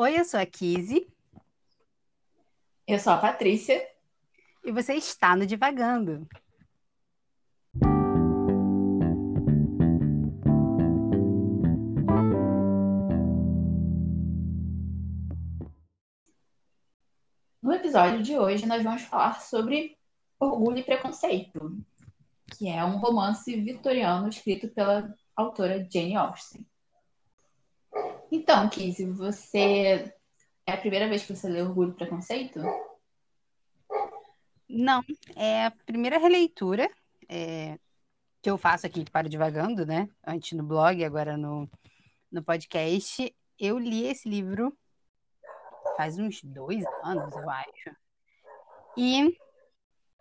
Oi, eu sou a Kizzy. Eu sou a Patrícia. E você está no Divagando. No episódio de hoje, nós vamos falar sobre Orgulho e Preconceito, que é um romance vitoriano escrito pela autora Jane Austen. Então, Kizzy, você. É a primeira vez que você lê Orgulho e Preconceito? Não, é a primeira releitura é, que eu faço aqui para Divagando, né? Antes no blog, agora no, no podcast. Eu li esse livro faz uns dois anos, eu acho. E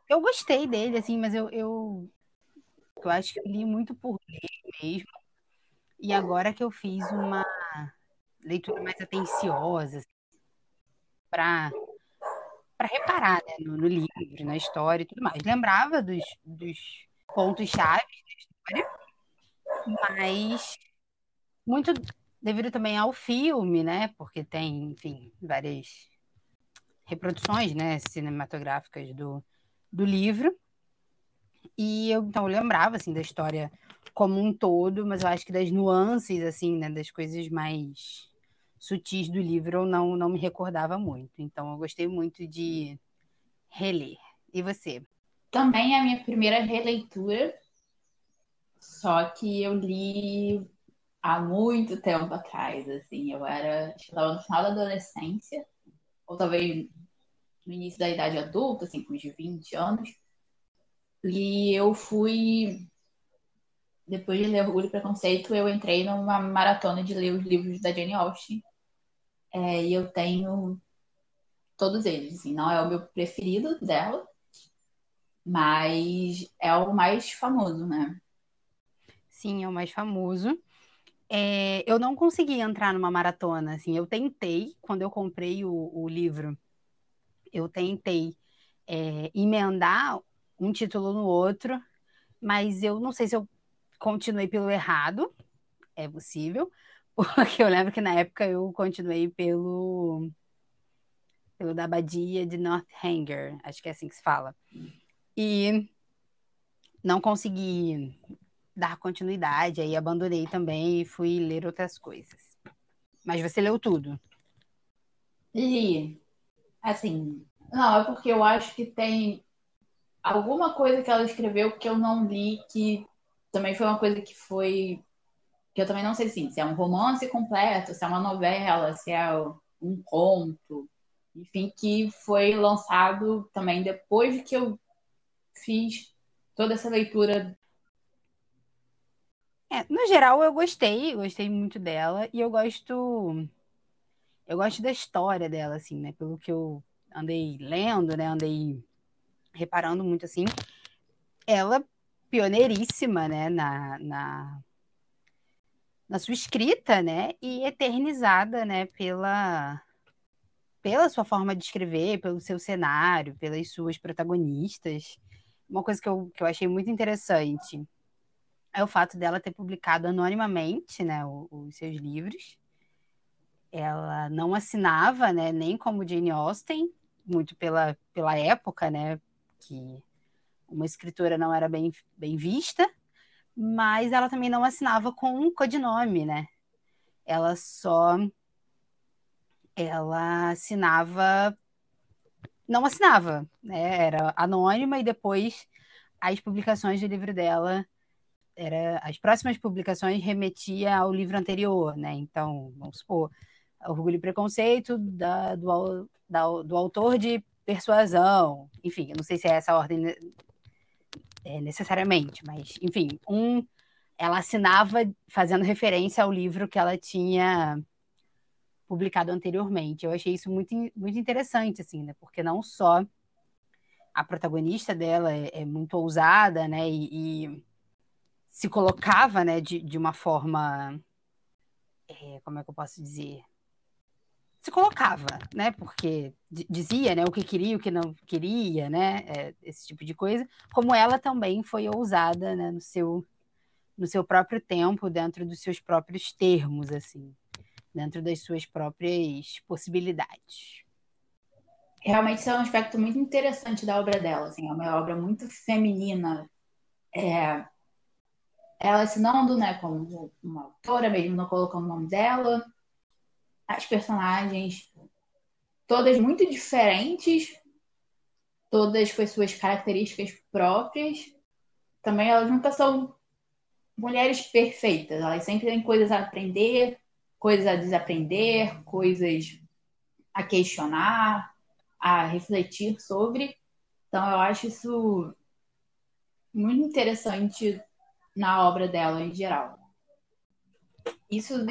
eu gostei dele, assim, mas eu, eu, eu acho que eu li muito por ler mesmo. E agora que eu fiz uma leitura mais atenciosa, para para reparar né, no, no, livro, na história e tudo mais. Lembrava dos, dos pontos-chave da história, mas muito devido também ao filme, né? Porque tem, enfim, várias reproduções né, cinematográficas do, do livro. E eu, então, eu lembrava, assim, da história como um todo, mas eu acho que das nuances, assim, né, das coisas mais sutis do livro eu não, não me recordava muito. Então eu gostei muito de reler. E você? Também é a minha primeira releitura, só que eu li há muito tempo atrás, assim, eu era, estava no final da adolescência, ou talvez no início da idade adulta, assim, com uns 20 anos, e eu fui depois de ler Orgulho e Preconceito, eu entrei numa maratona de ler os livros da Jane Austen. É, e eu tenho todos eles. Assim, não é o meu preferido dela, mas é o mais famoso, né? Sim, é o mais famoso. É, eu não consegui entrar numa maratona, assim, eu tentei, quando eu comprei o, o livro, eu tentei é, emendar um título no outro, mas eu não sei se eu continuei pelo errado, é possível, porque eu lembro que na época eu continuei pelo pelo da Abadia de Northanger, acho que é assim que se fala. E não consegui dar continuidade, aí abandonei também e fui ler outras coisas. Mas você leu tudo? Li. Assim, não, é porque eu acho que tem alguma coisa que ela escreveu que eu não li que também foi uma coisa que foi. que eu também não sei se é um romance completo, se é uma novela, se é um conto, enfim, que foi lançado também depois que eu fiz toda essa leitura. É, no geral, eu gostei, gostei muito dela, e eu gosto. Eu gosto da história dela, assim, né? Pelo que eu andei lendo, né? Andei reparando muito assim. Ela pioneiríssima, né, na, na, na sua escrita, né, e eternizada, né, pela pela sua forma de escrever, pelo seu cenário, pelas suas protagonistas. Uma coisa que eu, que eu achei muito interessante é o fato dela ter publicado anonimamente, né, os, os seus livros. Ela não assinava, né, nem como Jane Austen, muito pela, pela época, né, que uma escritora não era bem, bem vista, mas ela também não assinava com um codinome, né? Ela só ela assinava não assinava, né? Era anônima e depois as publicações do livro dela era as próximas publicações remetia ao livro anterior, né? Então, vamos supor, Orgulho e Preconceito da, do, da, do autor de Persuasão, enfim, eu não sei se é essa a ordem é, necessariamente, mas, enfim, um, ela assinava fazendo referência ao livro que ela tinha publicado anteriormente. Eu achei isso muito, muito interessante, assim, né? Porque não só a protagonista dela é, é muito ousada, né? E, e, se colocava, né, de, de uma forma. É, como é que eu posso dizer? Se colocava, né? Porque dizia, né, o que queria, o que não queria, né? É, esse tipo de coisa. Como ela também foi ousada, né, no seu no seu próprio tempo, dentro dos seus próprios termos, assim. dentro das suas próprias possibilidades. Realmente isso é um aspecto muito interessante da obra dela, assim, é uma obra muito feminina. É... Ela se não né, como uma autora, mesmo não colocando o nome dela. As personagens, todas muito diferentes, todas com as suas características próprias. Também elas nunca são mulheres perfeitas, elas sempre têm coisas a aprender, coisas a desaprender, coisas a questionar, a refletir sobre. Então, eu acho isso muito interessante na obra dela em geral. Isso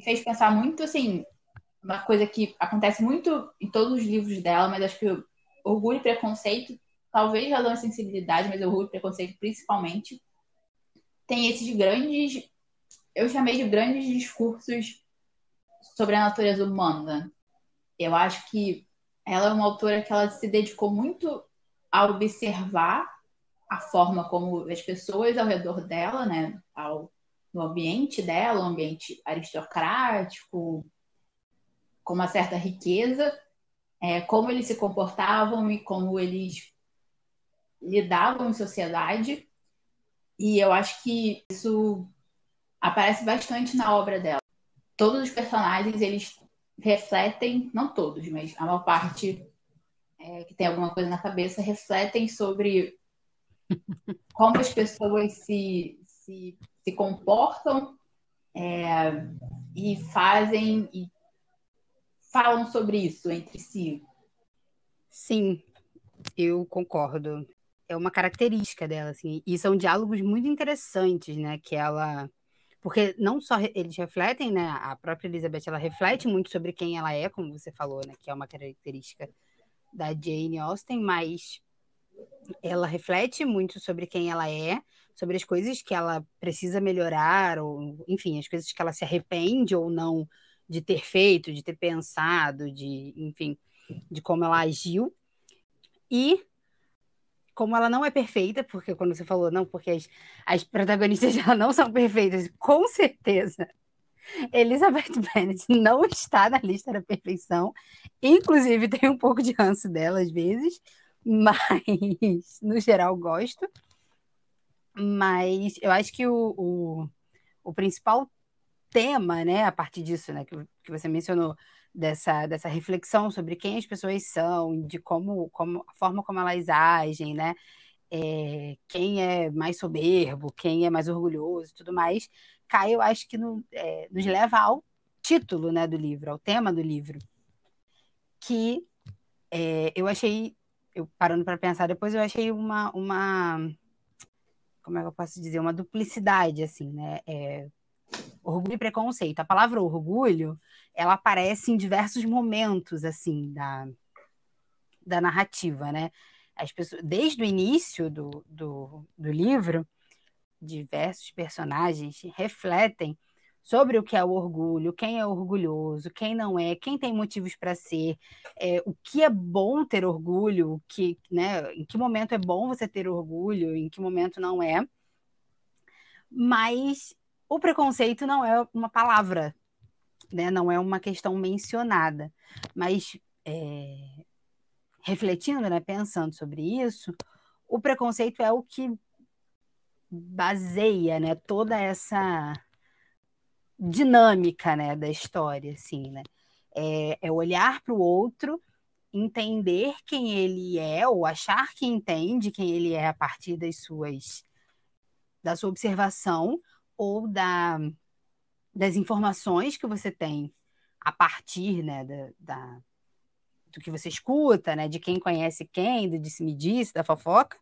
fez pensar muito, assim, uma coisa que acontece muito em todos os livros dela, mas acho que Orgulho e Preconceito, talvez razão e sensibilidade, mas Orgulho e Preconceito principalmente, tem esses grandes, eu chamei de grandes discursos sobre a natureza humana. Eu acho que ela é uma autora que ela se dedicou muito a observar a forma como as pessoas ao redor dela, né, ao, no ambiente dela, um ambiente aristocrático, com uma certa riqueza, é, como eles se comportavam e como eles lidavam em sociedade. E eu acho que isso aparece bastante na obra dela. Todos os personagens, eles refletem, não todos, mas a maior parte é, que tem alguma coisa na cabeça, refletem sobre como as pessoas se, se, se comportam é, e fazem e falam sobre isso entre si. Sim, eu concordo. É uma característica dela, assim, e são diálogos muito interessantes, né? Que ela porque não só eles refletem, né? A própria Elizabeth ela reflete muito sobre quem ela é, como você falou, né? Que é uma característica da Jane Austen, mas ela reflete muito sobre quem ela é, sobre as coisas que ela precisa melhorar, ou enfim, as coisas que ela se arrepende ou não de ter feito, de ter pensado, de enfim, de como ela agiu. E como ela não é perfeita, porque quando você falou, não, porque as, as protagonistas dela não são perfeitas, com certeza. Elizabeth Bennet não está na lista da perfeição. Inclusive, tem um pouco de ranço dela às vezes, mas no geral gosto. Mas eu acho que o, o, o principal tema, né, a partir disso, né, que, que você mencionou, dessa, dessa reflexão sobre quem as pessoas são, de como, como a forma como elas agem, né? É, quem é mais soberbo, quem é mais orgulhoso e tudo mais, cai, eu acho que no, é, nos leva ao título né, do livro, ao tema do livro, que é, eu achei, eu parando para pensar depois, eu achei uma, uma, como é que eu posso dizer, uma duplicidade, assim, né? É, orgulho e preconceito. A palavra orgulho, ela aparece em diversos momentos, assim, da, da narrativa, né? As pessoas, desde o início do, do, do livro, diversos personagens refletem sobre o que é o orgulho, quem é orgulhoso, quem não é, quem tem motivos para ser, é, o que é bom ter orgulho, que, né, em que momento é bom você ter orgulho, em que momento não é. Mas o preconceito não é uma palavra, né? não é uma questão mencionada. Mas é, refletindo, né, pensando sobre isso, o preconceito é o que baseia né, toda essa dinâmica né, da história. Assim, né? é, é olhar para o outro entender quem ele é ou achar que entende quem ele é a partir das suas da sua observação ou da, das informações que você tem a partir né, da, da, do que você escuta, né, de quem conhece quem, do disse-me-disse, da fofoca.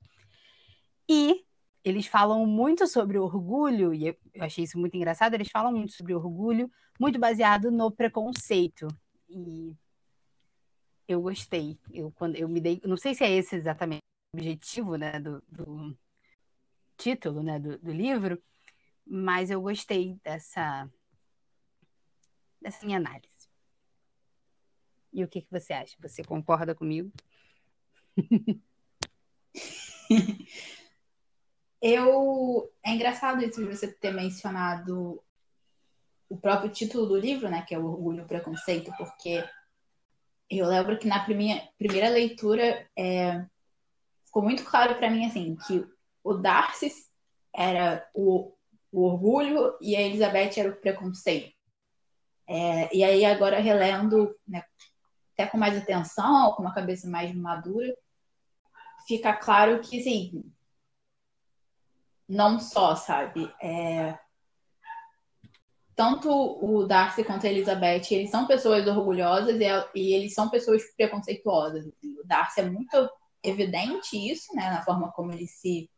E eles falam muito sobre orgulho, e eu achei isso muito engraçado, eles falam muito sobre orgulho, muito baseado no preconceito. E eu gostei. Eu, quando eu me dei. Não sei se é esse exatamente o objetivo né, do, do título né, do, do livro, mas eu gostei dessa, dessa minha análise. E o que, que você acha? Você concorda comigo? eu é engraçado isso de você ter mencionado o próprio título do livro, né, que é o Orgulho e o Preconceito, porque eu lembro que na primeira, primeira leitura é, ficou muito claro para mim assim que o Darcy era o, o, orgulho e a Elizabeth era o preconceito. É, e aí agora relendo, né, até com mais atenção, com uma cabeça mais madura, fica claro que assim, não só, sabe, é, tanto o Darcy quanto a Elizabeth, eles são pessoas orgulhosas e, e eles são pessoas preconceituosas. O Darcy é muito evidente isso, né, na forma como ele se,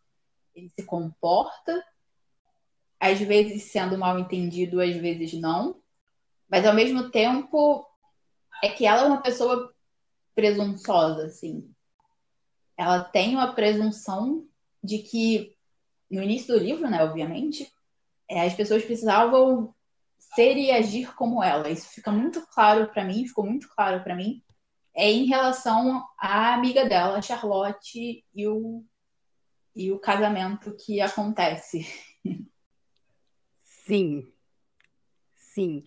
ele se comporta, às vezes sendo mal entendido, às vezes não, mas ao mesmo tempo é que ela é uma pessoa presunçosa, assim. Ela tem uma presunção de que, no início do livro, né, obviamente, é, as pessoas precisavam ser e agir como ela. Isso fica muito claro para mim, ficou muito claro para mim, é em relação à amiga dela, Charlotte, e o, e o casamento que acontece. Sim. Sim.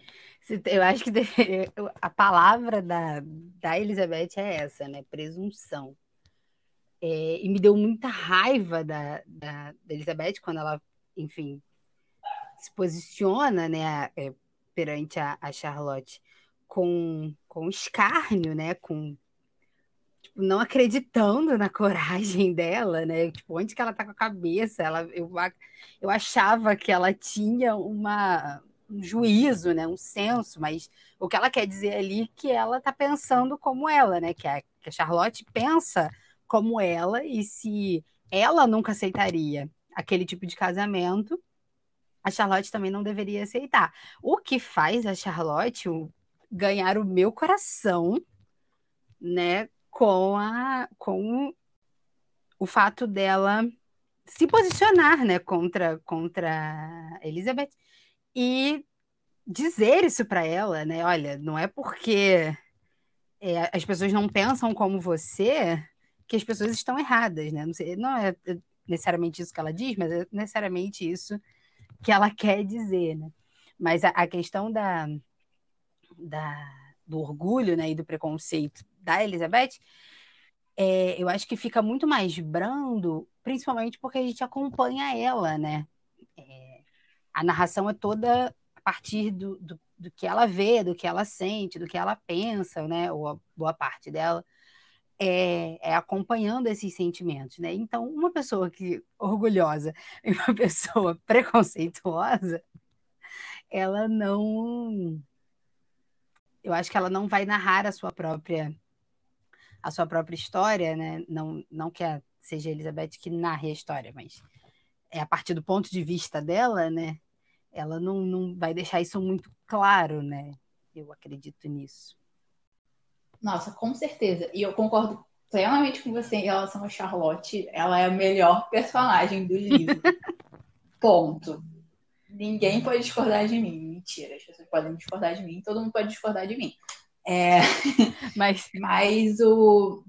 Eu acho que a palavra da, da Elizabeth é essa, né? Presunção. É, e me deu muita raiva da, da, da, Elizabeth quando ela, enfim, se posiciona, né, é, perante a, a Charlotte com, com escárnio, né? Com tipo, não acreditando na coragem dela, né? Tipo, onde que ela tá com a cabeça? Ela, eu, eu achava que ela tinha uma, um juízo, né? Um senso, mas o que ela quer dizer ali é que ela tá pensando como ela, né? Que a, que a Charlotte pensa como ela, e se ela nunca aceitaria aquele tipo de casamento, a Charlotte também não deveria aceitar. O que faz a Charlotte ganhar o meu coração, né, com a com o fato dela se posicionar, né, contra contra Elizabeth e dizer isso para ela, né? Olha, não é porque é, as pessoas não pensam como você que as pessoas estão erradas, né? Não, sei, não é necessariamente isso que ela diz, mas é necessariamente isso que ela quer dizer, né? Mas a, a questão da, da, do orgulho né, e do preconceito da Elizabeth, é, eu acho que fica muito mais brando, principalmente porque a gente acompanha ela, né? É, a narração é toda a partir do, do, do, que ela vê, do que ela sente, do que ela pensa, né? Ou a boa parte dela. É, é, acompanhando esses sentimentos, né? Então, uma pessoa que orgulhosa e uma pessoa preconceituosa, ela não eu acho que ela não vai narrar a sua própria a sua própria história, né? Não, não que a, seja a Elizabeth que narre a história, mas é a partir do ponto de vista dela, né? Ela não, não vai deixar isso muito claro, né? Eu acredito nisso. Nossa, com certeza. E eu concordo plenamente com você em relação a Charlotte. Ela é a melhor personagem do livro. Ponto. Ninguém pode discordar de mim. Mentira, as pessoas podem discordar de mim, todo mundo pode discordar de mim. É... Mas, mas o.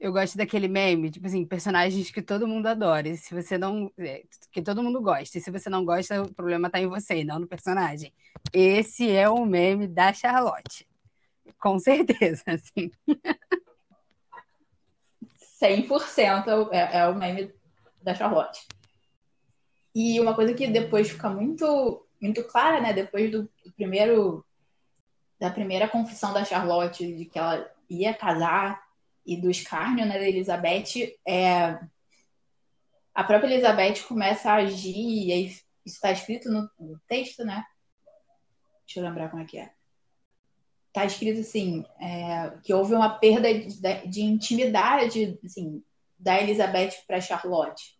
Eu gosto daquele meme, tipo assim, personagens que todo mundo adora. Se você não. É, que todo mundo gosta. E se você não gosta, o problema tá em você, não no personagem. Esse é o meme da Charlotte. Com certeza, assim. 100% é, é o meme da Charlotte. E uma coisa que depois fica muito, muito clara, né? Depois do, do primeiro da primeira confissão da Charlotte de que ela ia casar e do escárnio né, da Elizabeth, é, a própria Elizabeth começa a agir, e isso está escrito no, no, texto, né? Deixa eu lembrar como é que é. Está escrito assim, é, que houve uma perda de, de intimidade assim, da Elizabeth para Charlotte.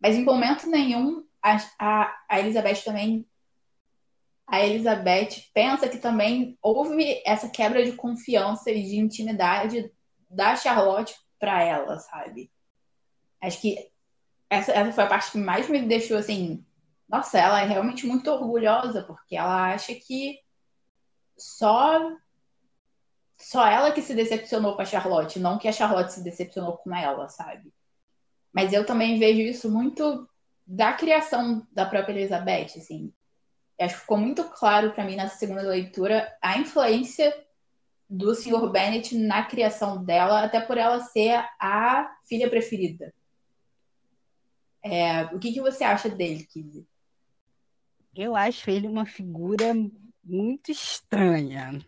Mas em momento nenhum a, a, a Elizabeth também. A Elizabeth pensa que também houve essa quebra de confiança e de intimidade da Charlotte para ela, sabe? Acho que essa, essa foi a parte que mais me deixou assim. Nossa, ela é realmente muito orgulhosa, porque ela acha que só só ela que se decepcionou com a Charlotte, não que a Charlotte se decepcionou com ela, sabe? Mas eu também vejo isso muito da criação da própria Elizabeth, assim. acho que ficou muito claro para mim nessa segunda leitura a influência do Sr. Bennett na criação dela, até por ela ser a filha preferida. É, o que, que você acha dele, Kizzy? Eu acho ele uma figura muito estranha.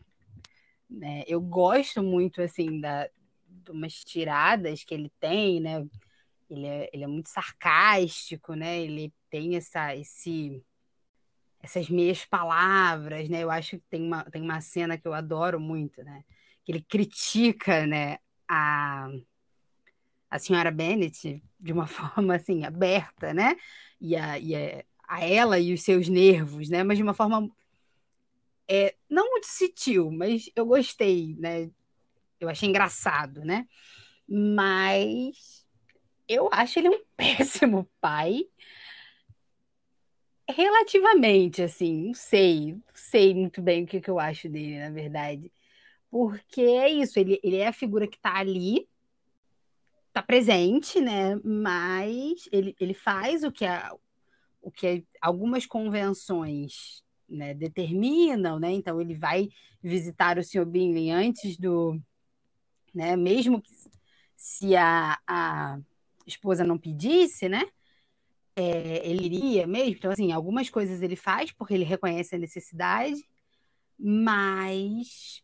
Né? Eu gosto muito assim da, de umas tiradas que ele tem, né? Ele é, ele é muito sarcástico, né? Ele tem essa, esse, essas meias palavras, né? Eu acho que tem uma, tem uma cena que eu adoro muito, né? Que ele critica, né, a, a senhora Bennet de uma forma, assim, aberta, né? E a, e a, a ela e os seus nervos, né? Mas de uma forma é, não muito sutil, mas eu gostei, né? Eu achei engraçado, né? Mas eu acho ele um péssimo pai. Relativamente, assim, não sei, não sei muito bem o que, que eu acho dele, na verdade. Porque é isso, ele, ele é a figura que está ali, está presente, né? Mas ele, ele faz o que, a, o que algumas convenções né, determinam, né? Então ele vai visitar o Sr. Bingley antes do, né? Mesmo que se a, a esposa não pedisse, né? É, ele iria mesmo. Então, assim, algumas coisas ele faz porque ele reconhece a necessidade, mas.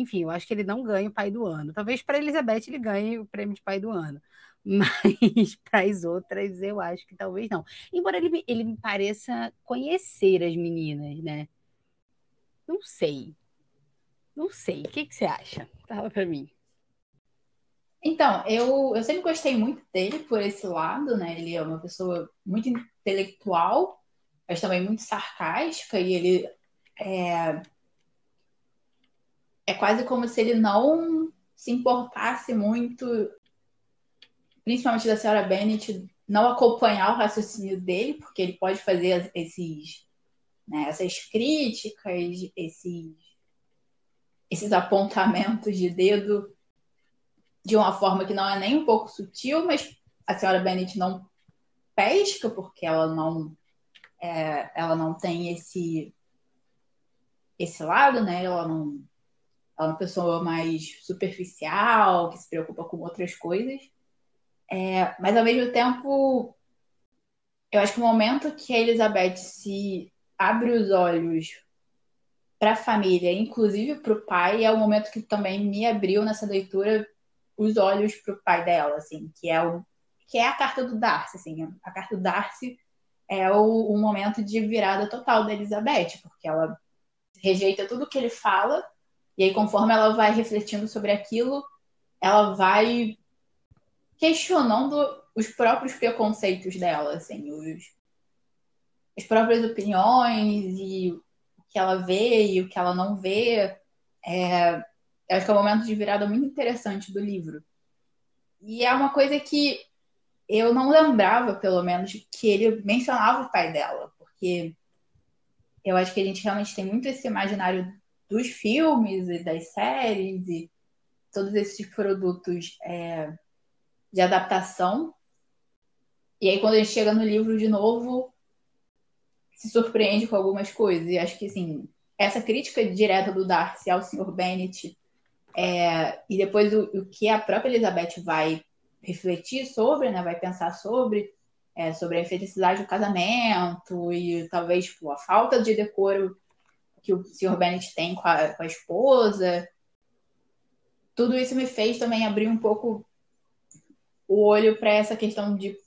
Enfim, eu acho que ele não ganha o pai do ano. Talvez para Elizabeth ele ganhe o prêmio de pai do ano. Mas para as outras eu acho que talvez não. Embora ele, ele me pareça conhecer as meninas, né? Não sei. Não sei. O que, que você acha? Fala para mim. Então, eu, eu sempre gostei muito dele por esse lado, né? Ele é uma pessoa muito intelectual, mas também muito sarcástica, e ele é, é quase como se ele não se importasse muito, principalmente da senhora Bennett, não acompanhar o raciocínio dele, porque ele pode fazer esses, né, essas críticas, esses, esses apontamentos de dedo de uma forma que não é nem um pouco sutil, mas a senhora Bennett não pesca porque ela não é, ela não tem esse esse lado, né? Ela não é uma pessoa mais superficial, que se preocupa com outras coisas. É, mas ao mesmo tempo, eu acho que o momento que a Elizabeth se abre os olhos para a família, inclusive para o pai, é o momento que também me abriu nessa leitura os olhos para o pai dela, assim, que é o que é a carta do Darcy, assim, a carta do Darcy é o, o momento de virada total da Elizabeth, porque ela rejeita tudo que ele fala e aí conforme ela vai refletindo sobre aquilo, ela vai questionando os próprios preconceitos dela, assim, os, as próprias opiniões e o que ela vê e o que ela não vê. É, acho que é um momento de virada muito interessante do livro. E é uma coisa que eu não lembrava, pelo menos, que ele mencionava o pai dela, porque eu acho que a gente realmente tem muito esse imaginário dos filmes e das séries e todos esses produtos é, de adaptação. E aí, quando a gente chega no livro de novo, se surpreende com algumas coisas. E acho que, assim, essa crítica direta do Darcy ao Sr. Bennet é, e depois o, o, que a própria Elizabeth vai refletir sobre, né, vai pensar sobre, é, sobre a infelicidade do casamento e talvez tipo, a falta de decoro que o Sr. Bennet tem com a, com a esposa. Tudo isso me fez também abrir um pouco o olho para essa questão de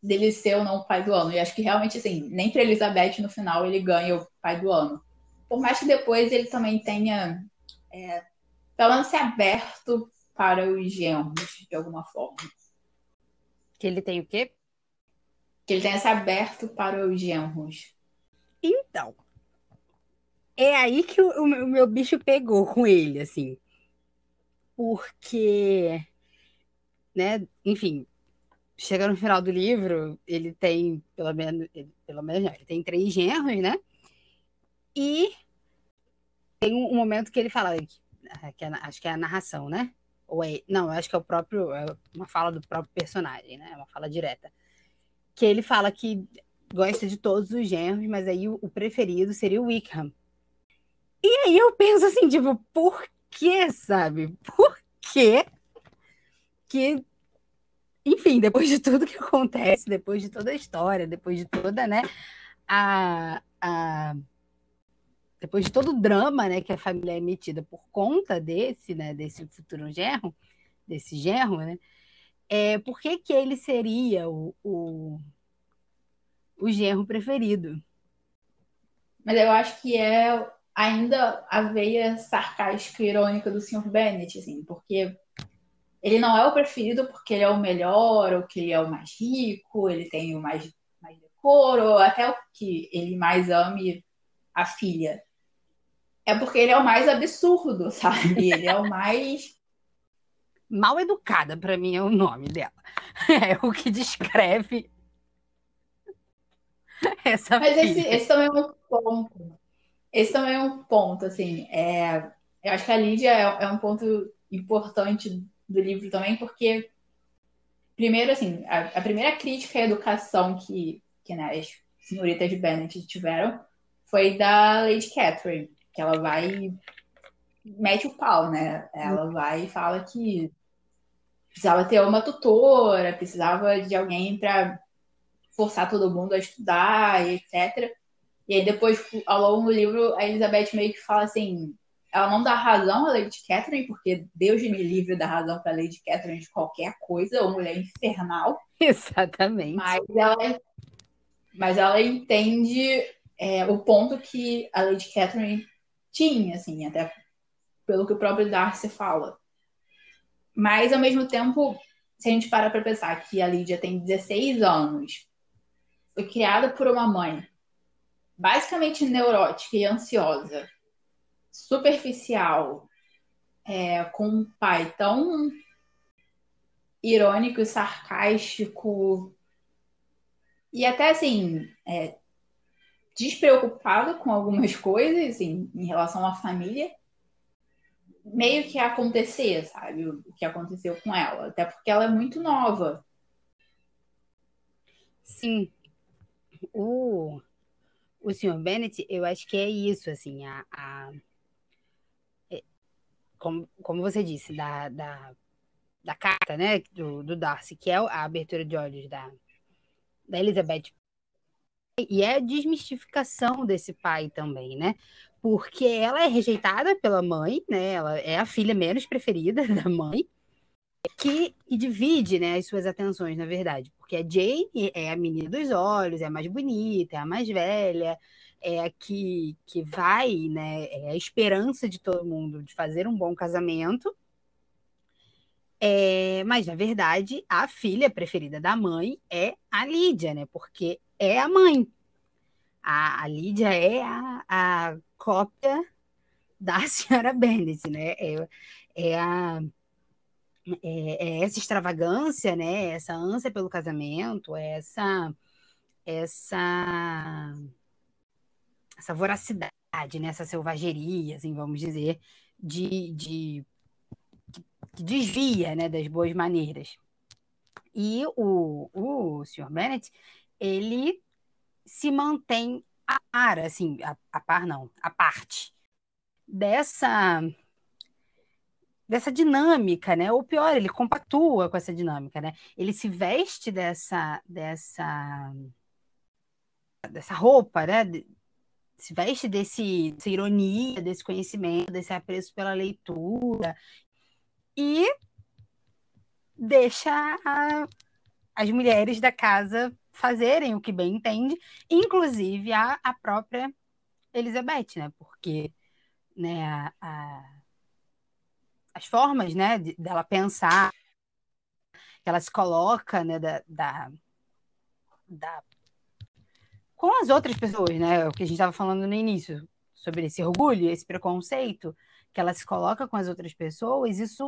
dele ser ou não o pai do ano. E acho que realmente, assim, nem para Elizabeth no final ele ganha o pai do ano. Por mais que depois ele também tenha é, pelo menos ser aberto para os genros, de alguma forma. Que ele tem o quê? Que ele tenha se aberto para os genros. Então, é aí que o, o, meu bicho pegou com ele, assim. Porque, né, enfim, chega no final do livro, ele tem, pelo menos, ele, pelo menos não, ele tem três genros, né? E tem um, um momento que ele fala é, que é, acho que é a narração, né? Ou é, não, acho que é o próprio, é uma fala do próprio personagem, né? É uma fala direta. Que ele fala que gosta de todos os genros, mas aí o, o preferido seria o Wickham. E aí eu penso assim, tipo, por que, sabe? Por que que enfim, depois de tudo que acontece, depois de toda a história, depois de toda, né, a, a depois de todo o drama, né, que a família é metida por conta desse, né, desse futuro genro, desse genro, né, é, por que que ele seria o, o, o genro preferido? Mas eu acho que é ainda a veia sarcástica e irônica do Sr. Bennett, assim, porque ele não é o preferido porque ele é o melhor, ou que ele é o mais rico, ele tem o mais, mais decoro, ou até o que ele mais ame a filha. É porque ele é o mais absurdo, sabe? Ele é o mais. Mal educada, para mim, é o nome dela. É o que descreve essa Mas esse, esse, também é um ponto. Esse também é um ponto, assim. É, eu acho que a Lídia é, é um ponto importante do livro também, porque, primeiro, assim, a, a primeira crítica à educação que, que né, as senhoritas de Bennet tiveram foi da Lady Catherine, que ela vai mete o pau, né? Ela vai e fala que precisava ter uma tutora, precisava de alguém para forçar todo mundo a estudar, etc. E aí depois, ao longo do livro, a Elizabeth meio que fala assim, ela não dá razão à Lady Catherine, porque Deus me livre da razão para Lady Catherine de qualquer coisa, ou mulher infernal. Exatamente. Mas ela, mas ela entende é, o ponto que a Lady Catherine tinha, assim, até pelo que o próprio Darcy fala. Mas, ao mesmo tempo, se a gente para para pensar que a Lídia tem 16 anos, foi criada por uma mãe basicamente neurótica e ansiosa, superficial, é, com um pai tão irônico e sarcástico e até assim é, despreocupado com algumas coisas assim, em relação à família meio que acontecer, sabe? O que aconteceu com ela. Até porque ela é muito nova. Sim. O, o Sr. Bennett, eu acho que é isso, assim, a, a como, como você disse, da, da, da carta, né, do, do Darcy, que é a abertura de olhos da, da Elizabeth. E é a desmistificação desse pai também, né? Porque ela é rejeitada pela mãe, né? Ela é a filha menos preferida da mãe, que, divide né, as suas atenções, na verdade. Porque a Jane é a menina dos olhos, é a mais bonita, é a mais velha, é a que, que vai, né? É a esperança de todo mundo de fazer um bom casamento. É, mas, na verdade, a filha preferida da mãe é a Lídia, né? Porque é a mãe. A, a Lídia é a, a cópia da senhora Bennet, né? É, é a é, é, essa extravagância, né? Essa ânsia pelo casamento, essa essa essa voracidade, né? essa selvageria, assim, vamos dizer, de, de que desvia né, das boas maneiras. E o, o Sr. Bennett, ele se mantém a par, assim, a, a par não, a parte dessa dessa dinâmica, né? Ou pior, ele compactua com essa dinâmica, né? Ele se veste dessa dessa dessa roupa, né? se veste desse, dessa ironia, desse conhecimento, desse apreço pela leitura e deixa a, as mulheres da casa fazerem o que bem entende, inclusive a, a própria Elizabeth, né? Porque né, a, a, as formas né, de, dela pensar, que ela se coloca né, da, da, da com as outras pessoas, né? O que a gente estava falando no início, sobre esse orgulho, esse preconceito que ela se coloca com as outras pessoas, isso,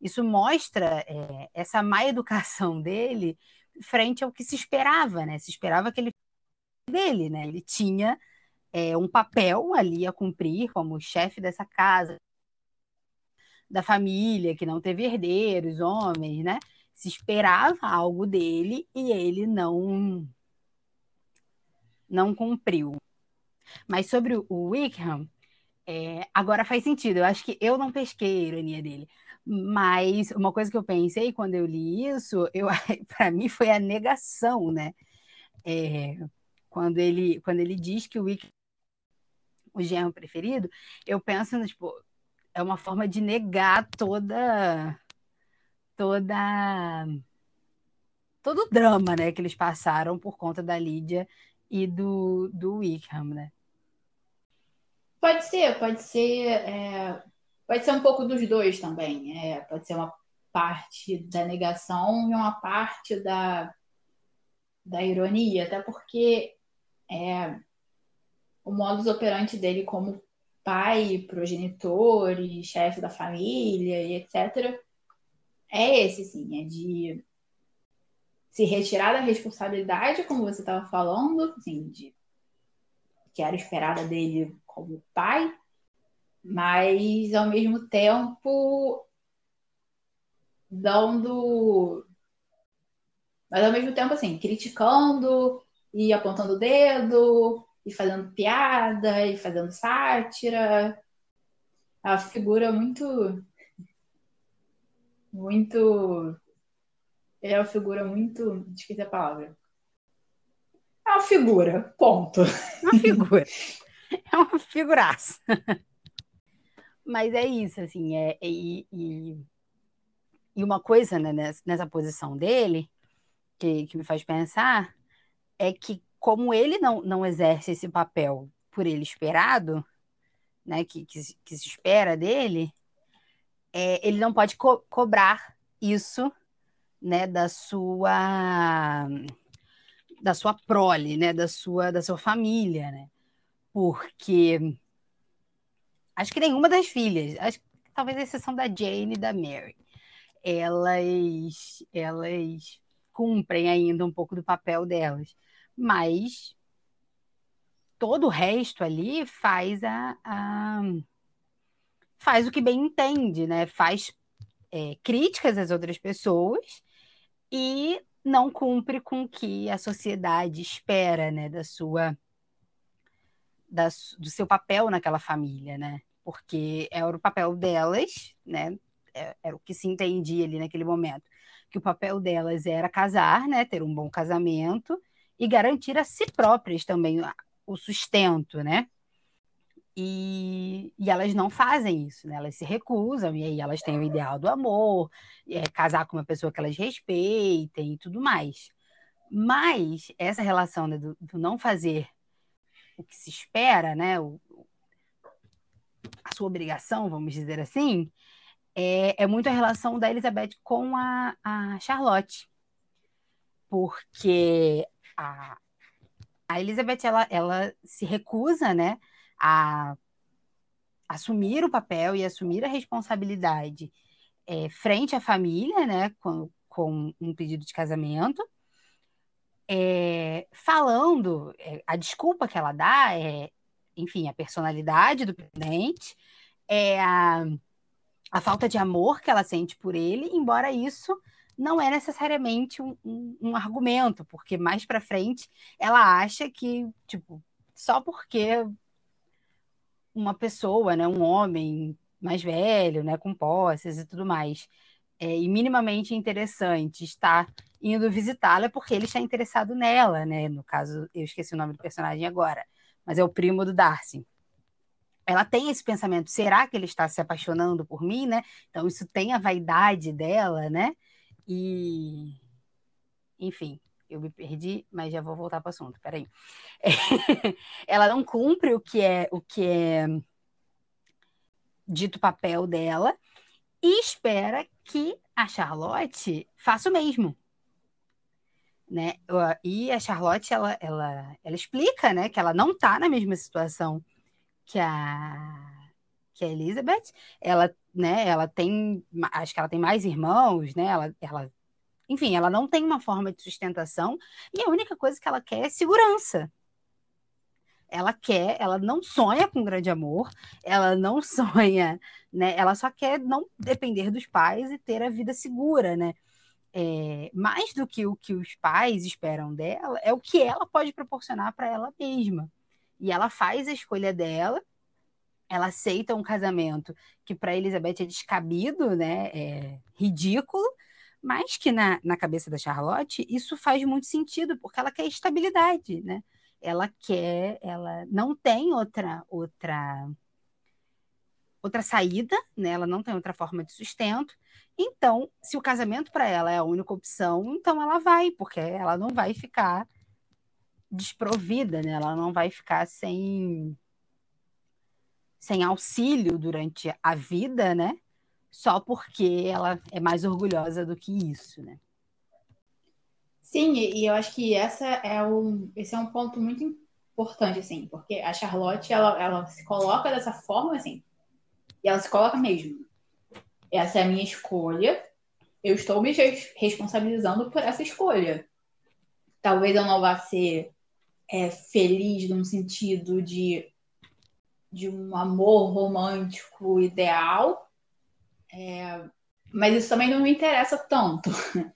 isso mostra é, essa má educação dele frente ao que se esperava, né? Se esperava que ele dele, né? Ele tinha é, um papel ali a cumprir como chefe dessa casa, da família, que não teve herdeiros, homens, né? Se esperava algo dele e ele não não cumpriu. Mas sobre o Wickham, é, agora faz sentido. Eu acho que eu não pesquei a ironia dele. Mas uma coisa que eu pensei quando eu li isso, para mim foi a negação, né? É, quando ele quando ele diz que o Wickham o genro preferido, eu penso no, tipo, é uma forma de negar toda toda todo o drama, né, que eles passaram por conta da Lídia e do, do Wickham, né? Pode ser, pode ser, é, pode ser um pouco dos dois também. É, pode ser uma parte da negação e uma parte da, da ironia, até porque é, o modus operandi dele como pai, progenitor e chefe da família e etc. É esse, sim, é de se retirar da responsabilidade, como você estava falando, assim, de que era esperada dele como pai, mas ao mesmo tempo dando mas ao mesmo tempo assim, criticando e apontando o dedo e fazendo piada e fazendo sátira. É uma figura muito muito ele é uma figura muito. Esqueci a palavra. É uma figura, ponto. Uma figura. é uma figuraça. Mas é isso, assim, é, e, e, e uma coisa né, nessa, nessa posição dele, que, que me faz pensar, é que como ele não, não exerce esse papel por ele esperado, né, que, que, que se espera dele, é, ele não pode co cobrar isso né, da sua da sua prole, né, da sua da sua família, né? Porque acho que nenhuma das filhas, acho talvez a exceção da Jane e da Mary, elas elas cumprem ainda um pouco do papel delas, mas todo o resto ali faz a, a faz o que bem entende, né? Faz é, críticas às outras pessoas e não cumpre com o que a sociedade espera, né, da sua da, do seu papel naquela família, né? Porque era o papel delas, né? É, era o que se entendia ali naquele momento, que o papel delas era casar, né, ter um bom casamento e garantir a si próprias também o sustento, né? E, e, elas não fazem isso, né? Elas se recusam, e aí elas têm o ideal do amor, é, casar com uma pessoa que elas respeitem e tudo mais. Mas essa relação né, do, do, não fazer o que se espera, né? O, a sua obrigação, vamos dizer assim, é, é muito a relação da Elizabeth com a, a Charlotte. Porque a, a Elizabeth, ela, ela se recusa, né? a assumir o papel e assumir a responsabilidade é, frente à família, né, com, com um pedido de casamento, é, falando, é, a desculpa que ela dá é, enfim, a personalidade do presidente, é a, a falta de amor que ela sente por ele, embora isso não é necessariamente um, um, um argumento, porque mais para frente ela acha que, tipo, só porque uma pessoa, né, um homem mais velho, né, com posses e tudo mais, é, e minimamente interessante, está indo visitá-la é porque ele está interessado nela, né? No caso, eu esqueci o nome do personagem agora, mas é o primo do Darcy. Ela tem esse pensamento, será que ele está se apaixonando por mim, né? Então isso tem a vaidade dela, né? E enfim, eu me perdi, mas já vou voltar para o assunto, peraí. Ela não cumpre o que é o que é dito papel dela e espera que a Charlotte faça o mesmo. Né? E a Charlotte, ela, ela, ela explica né, que ela não está na mesma situação que a, que a Elizabeth. Ela, né, ela tem, acho que ela tem mais irmãos, né? Ela, ela enfim, ela não tem uma forma de sustentação e a única coisa que ela quer é segurança. Ela quer, ela não sonha com grande amor, ela não sonha, né? Ela só quer não depender dos pais e ter a vida segura, né? é, mais do que o que os pais esperam dela, é o que ela pode proporcionar para ela mesma. E ela faz a escolha dela, ela aceita um casamento que para Elizabeth é descabido, né, é ridículo, mas que na, na cabeça da Charlotte isso faz muito sentido, porque ela quer estabilidade, né? Ela quer, ela não tem outra outra outra saída, né? Ela não tem outra forma de sustento. Então, se o casamento para ela é a única opção, então ela vai, porque ela não vai ficar desprovida, né? Ela não vai ficar sem sem auxílio durante a vida, né? Só porque ela é mais orgulhosa do que isso, né? Sim, e eu acho que essa é um, esse é um ponto muito importante, assim, porque a Charlotte, ela, ela se coloca dessa forma, assim, e ela se coloca mesmo. Essa é a minha escolha. Eu estou me responsabilizando por essa escolha. Talvez eu não vá ser é, feliz num sentido de, de um amor romântico ideal, é, mas isso também não me interessa tanto.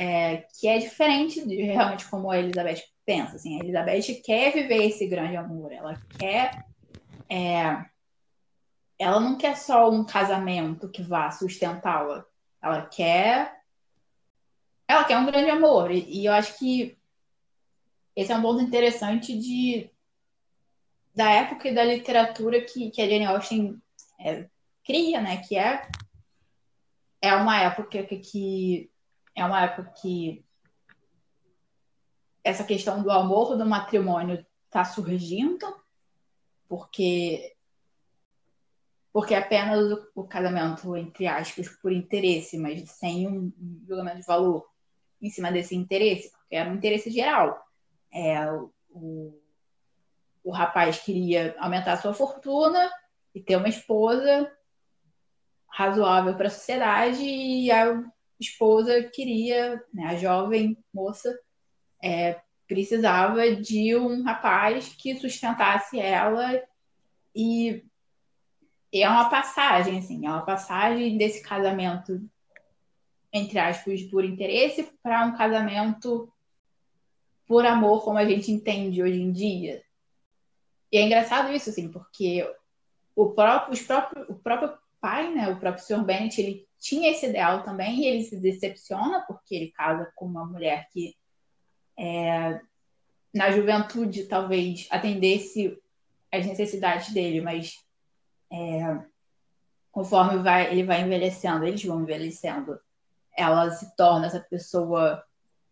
É, que é diferente de realmente como a Elizabeth pensa. Assim, a Elizabeth quer viver esse grande amor, ela quer é, ela não quer só um casamento que vá sustentá-la. Ela quer. Ela quer um grande amor. E, e, eu acho que esse é um ponto interessante de da época e da literatura que, que a Jane Austen é, cria, né? Que é, é uma época que, que é uma época que essa questão do amor do matrimônio está surgindo, porque porque é apenas o, o, casamento, entre aspas, por interesse, mas sem um julgamento de valor em cima desse interesse, porque era um interesse geral. É, o, o rapaz queria aumentar sua fortuna e ter uma esposa razoável para a sociedade, e a esposa queria, né, a jovem moça, é, precisava de um rapaz que sustentasse ela e e é uma passagem, assim, é uma passagem desse casamento, entre aspas, por interesse, para um casamento por amor, como a gente entende hoje em dia. E é engraçado isso, assim, porque o próprio, os próprio, o próprio pai, né, o próprio Sr. Bennett, ele tinha esse ideal também, e ele se decepciona, porque ele casa com uma mulher que, é, na juventude, talvez atendesse às necessidades dele, mas é, conforme vai, ele vai envelhecendo, eles vão envelhecendo, ela se torna essa pessoa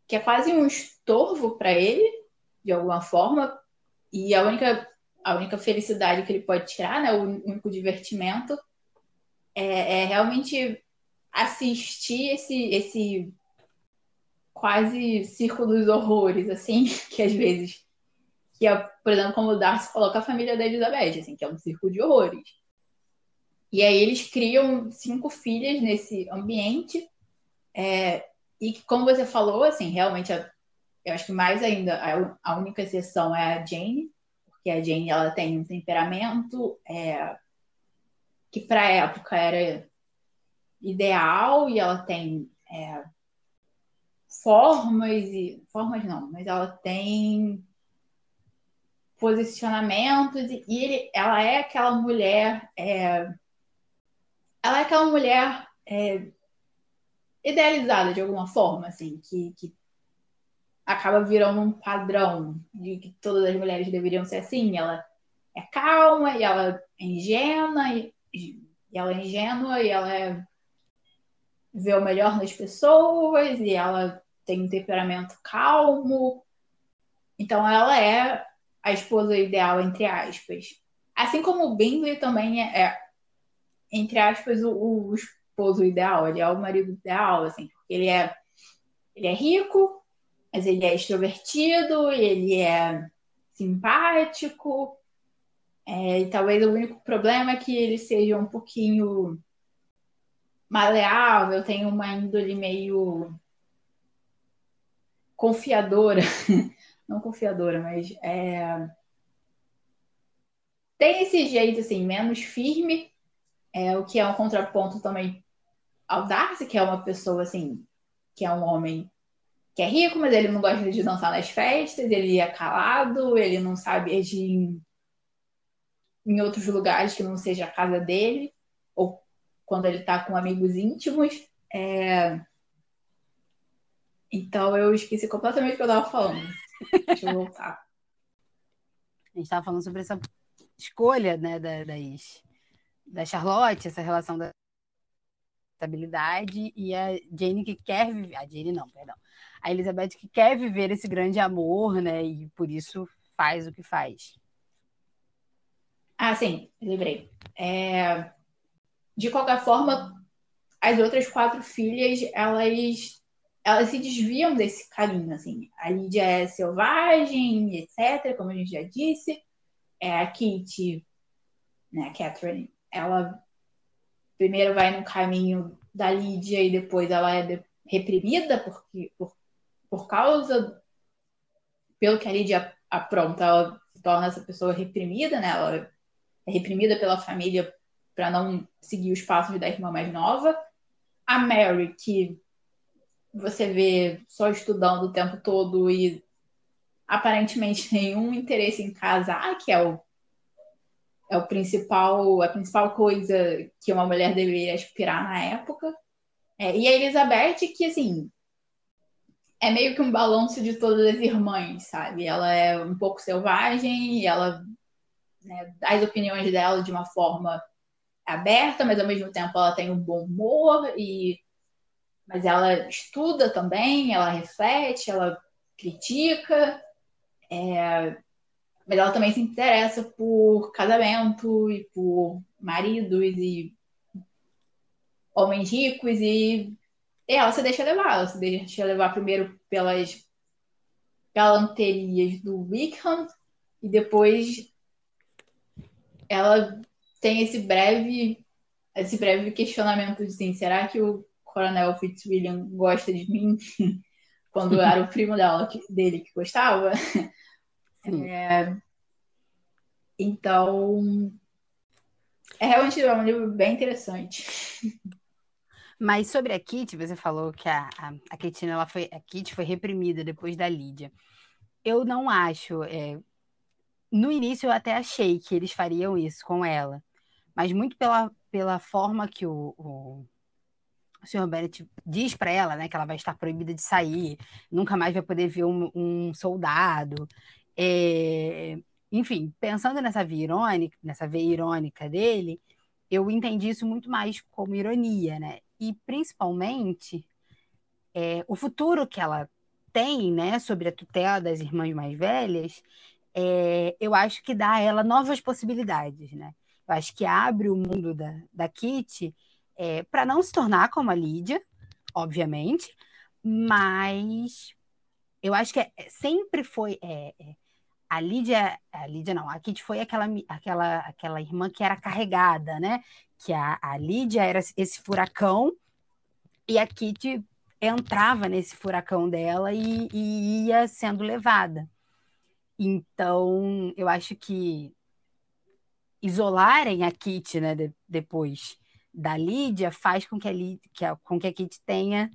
que é quase um estorvo para ele, de alguma forma, e a única, a única felicidade que ele pode tirar, né, o único divertimento, é, é realmente assistir esse, esse quase circo dos horrores, assim, que às vezes, que é, por exemplo, como o Darcy coloca a família da Elizabeth, assim, que é um circo de horrores. E aí eles criam cinco filhas nesse ambiente. É, e como você falou, assim, realmente, eu acho que mais ainda, a, única exceção é a Jane, porque a Jane ela tem um temperamento é, que para a época era ideal e ela tem é, formas e formas não, mas ela tem posicionamentos e, e ele, ela é aquela mulher é, ela é aquela mulher é, idealizada de alguma forma, assim, que, que acaba virando um padrão de que todas as mulheres deveriam ser assim. Ela é calma e ela é ingênua e, e ela é ingênua e ela é, vê o melhor nas pessoas e ela tem um temperamento calmo. Então ela é a esposa ideal entre aspas. Assim como o Bingley também é, é entre aspas, o, o esposo ideal, ele é o marido ideal, assim, ele é, ele é rico, mas ele é extrovertido, ele é simpático, é, e talvez o único problema é que ele seja um pouquinho maleável, tem uma índole meio confiadora, não confiadora, mas é... tem esse jeito assim, menos firme, é, o que é um contraponto também ao Darcy, que é uma pessoa assim que é um homem que é rico, mas ele não gosta de dançar nas festas, ele é calado, ele não sabe agir em, em outros lugares que não seja a casa dele, ou quando ele está com amigos íntimos. É... Então eu esqueci completamente o que eu estava falando. Deixa eu voltar. A gente estava falando sobre essa escolha né, da, das, da Charlotte, essa relação da estabilidade, e a Jane que quer viver. A Jane não, perdão a Elizabeth que quer viver esse grande amor, né? E por isso faz o que faz. Ah, sim, lembrei. É... De qualquer forma, as outras quatro filhas, elas, elas se desviam desse caminho, assim. A Lídia é selvagem, etc., como a gente já disse. É a Kitty, né, a Catherine, ela primeiro vai no caminho da Lídia e depois ela é reprimida porque, por por causa, pelo que a Lídia apronta, ela se torna essa pessoa reprimida, né? Ela é reprimida pela família para não seguir os passos da irmã mais nova. A Mary, que você vê só estudando o tempo todo e aparentemente nenhum interesse em casar, que é o é o principal a principal coisa que uma mulher deveria aspirar na época. É, e a Elizabeth, que assim é meio que um balanço de todas as irmãs, sabe? Ela é um pouco selvagem ela né, dá as opiniões dela de uma forma aberta, mas ao mesmo tempo ela tem um bom humor e mas ela estuda também, ela reflete, ela critica, é... mas ela também se interessa por casamento e por maridos e homens ricos e e ela se deixa levar, ela se deixa levar primeiro pelas galanterias do Wickham e depois ela tem esse breve esse breve questionamento de assim, será que o Coronel Fitzwilliam gosta de mim quando era o primo dela, dele que gostava? É, então é realmente um livro bem interessante. Mas sobre a Kitty, você falou que a, a, a ela foi, a Kitty foi reprimida depois da Lídia. Eu não acho. É... No início eu até achei que eles fariam isso com ela, mas muito pela, pela forma que o, o, o Sr. Bennett diz para ela, né, que ela vai estar proibida de sair, nunca mais vai poder ver um, um soldado. É... Enfim, pensando nessa via irônica, nessa veia irônica dele, eu entendi isso muito mais como ironia, né? e principalmente é, o futuro que ela tem, né, sobre a tutela das irmãs mais velhas, é, eu acho que dá a ela novas possibilidades, né? Eu acho que abre o mundo da, da Kitty é, para não se tornar como a Lídia, obviamente, mas eu acho que é, sempre foi é, é, a Lídia, a Lídia não, a Kitty foi aquela, aquela, aquela irmã que era carregada, né? que a, a Lídia era esse furacão e a Kitty entrava nesse furacão dela e, e ia sendo levada. Então, eu acho que isolarem a Kitty, né, de, depois da Lídia, faz com que a, que a, com que a Kitty tenha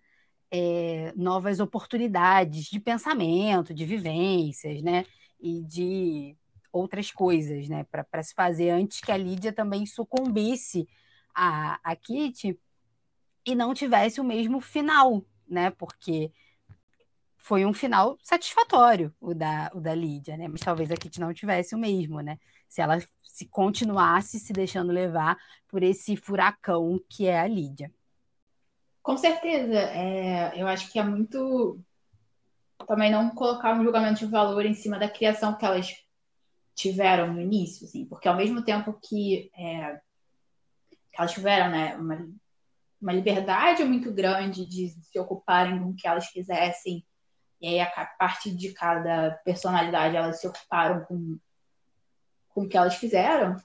é, novas oportunidades de pensamento, de vivências, né, e de outras coisas, né, para se fazer antes que a Lídia também sucumbisse a, a Kitty e não tivesse o mesmo final, né, porque foi um final satisfatório o da, o da Lídia, né, mas talvez a Kitty não tivesse o mesmo, né, se ela se continuasse se deixando levar por esse furacão que é a Lídia. Com certeza, é, eu acho que é muito também não colocar um julgamento de valor em cima da criação que elas tiveram no início, assim, porque ao mesmo tempo que, é, que elas tiveram né, uma, uma liberdade muito grande de se ocuparem com o que elas quisessem, e aí a partir de cada personalidade elas se ocuparam com, com o que elas fizeram,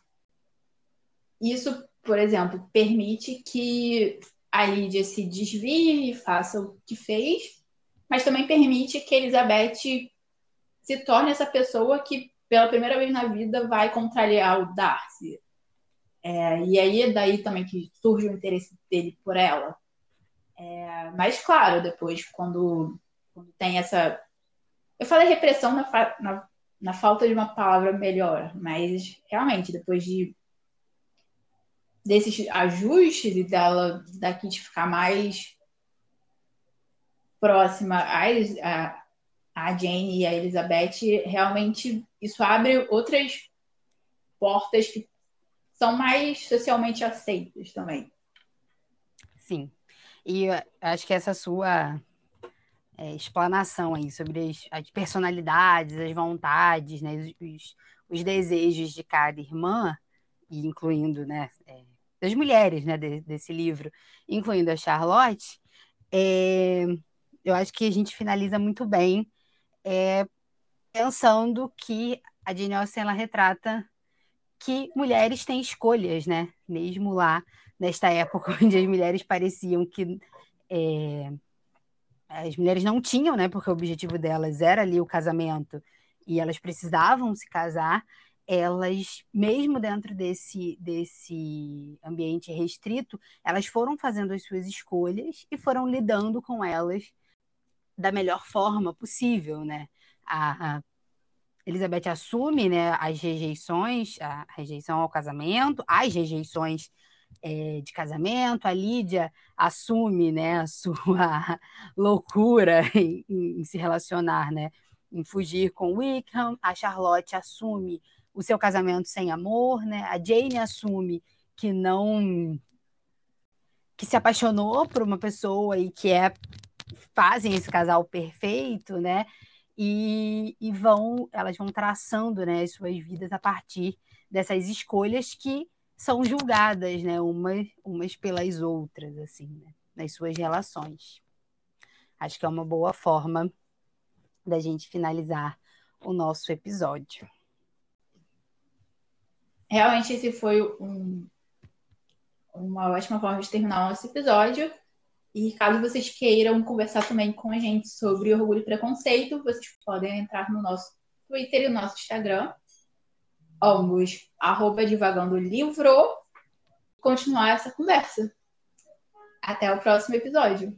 isso, por exemplo, permite que a Lídia se desvie e faça o que fez, mas também permite que Elizabeth se torne essa pessoa que pela primeira vez na vida, vai contrariar o Darcy. É, e aí é daí também que surge o interesse dele por ela. É, mas, claro, depois, quando, quando, tem essa. Eu falei repressão na, na, na falta de uma palavra melhor, mas realmente, depois de desses ajustes e dela daqui de ficar mais próxima a, Jane e a Elizabeth, realmente isso abre outras portas que são mais socialmente aceitas também. Sim. E acho que essa sua é, explanação aí sobre as, as, personalidades, as vontades, né, os, os, desejos de cada irmã, e incluindo né, é, das mulheres né, de, desse livro, incluindo a Charlotte, é, eu acho que a gente finaliza muito bem é, pensando que a Jane Austen ela retrata que mulheres têm escolhas, né? Mesmo lá nesta época onde as mulheres pareciam que é, as mulheres não tinham, né? Porque o objetivo delas era ali o casamento e elas precisavam se casar. Elas, mesmo dentro desse, desse ambiente restrito, elas foram fazendo as suas escolhas e foram lidando com elas da melhor forma possível, né? A, a Elizabeth assume né, as rejeições, a rejeição ao casamento, as rejeições é, de casamento, a Lídia assume né, a sua loucura em, em, se relacionar, né, em fugir com Wickham, a Charlotte assume o seu casamento sem amor, né, a Jane assume que não que se apaixonou por uma pessoa e que é fazem esse casal perfeito, né? E, e vão, elas vão traçando, né, as suas vidas a partir dessas escolhas que são julgadas, né, umas, umas pelas outras, assim, né, nas suas relações. Acho que é uma boa forma da gente finalizar o nosso episódio. Realmente esse foi um, uma ótima forma de terminar o nosso episódio. E caso vocês queiram conversar também com a gente sobre orgulho e preconceito, vocês podem entrar no nosso Twitter e no nosso Instagram, ambos, arroba divagando livro, continuar essa conversa. Até o próximo episódio.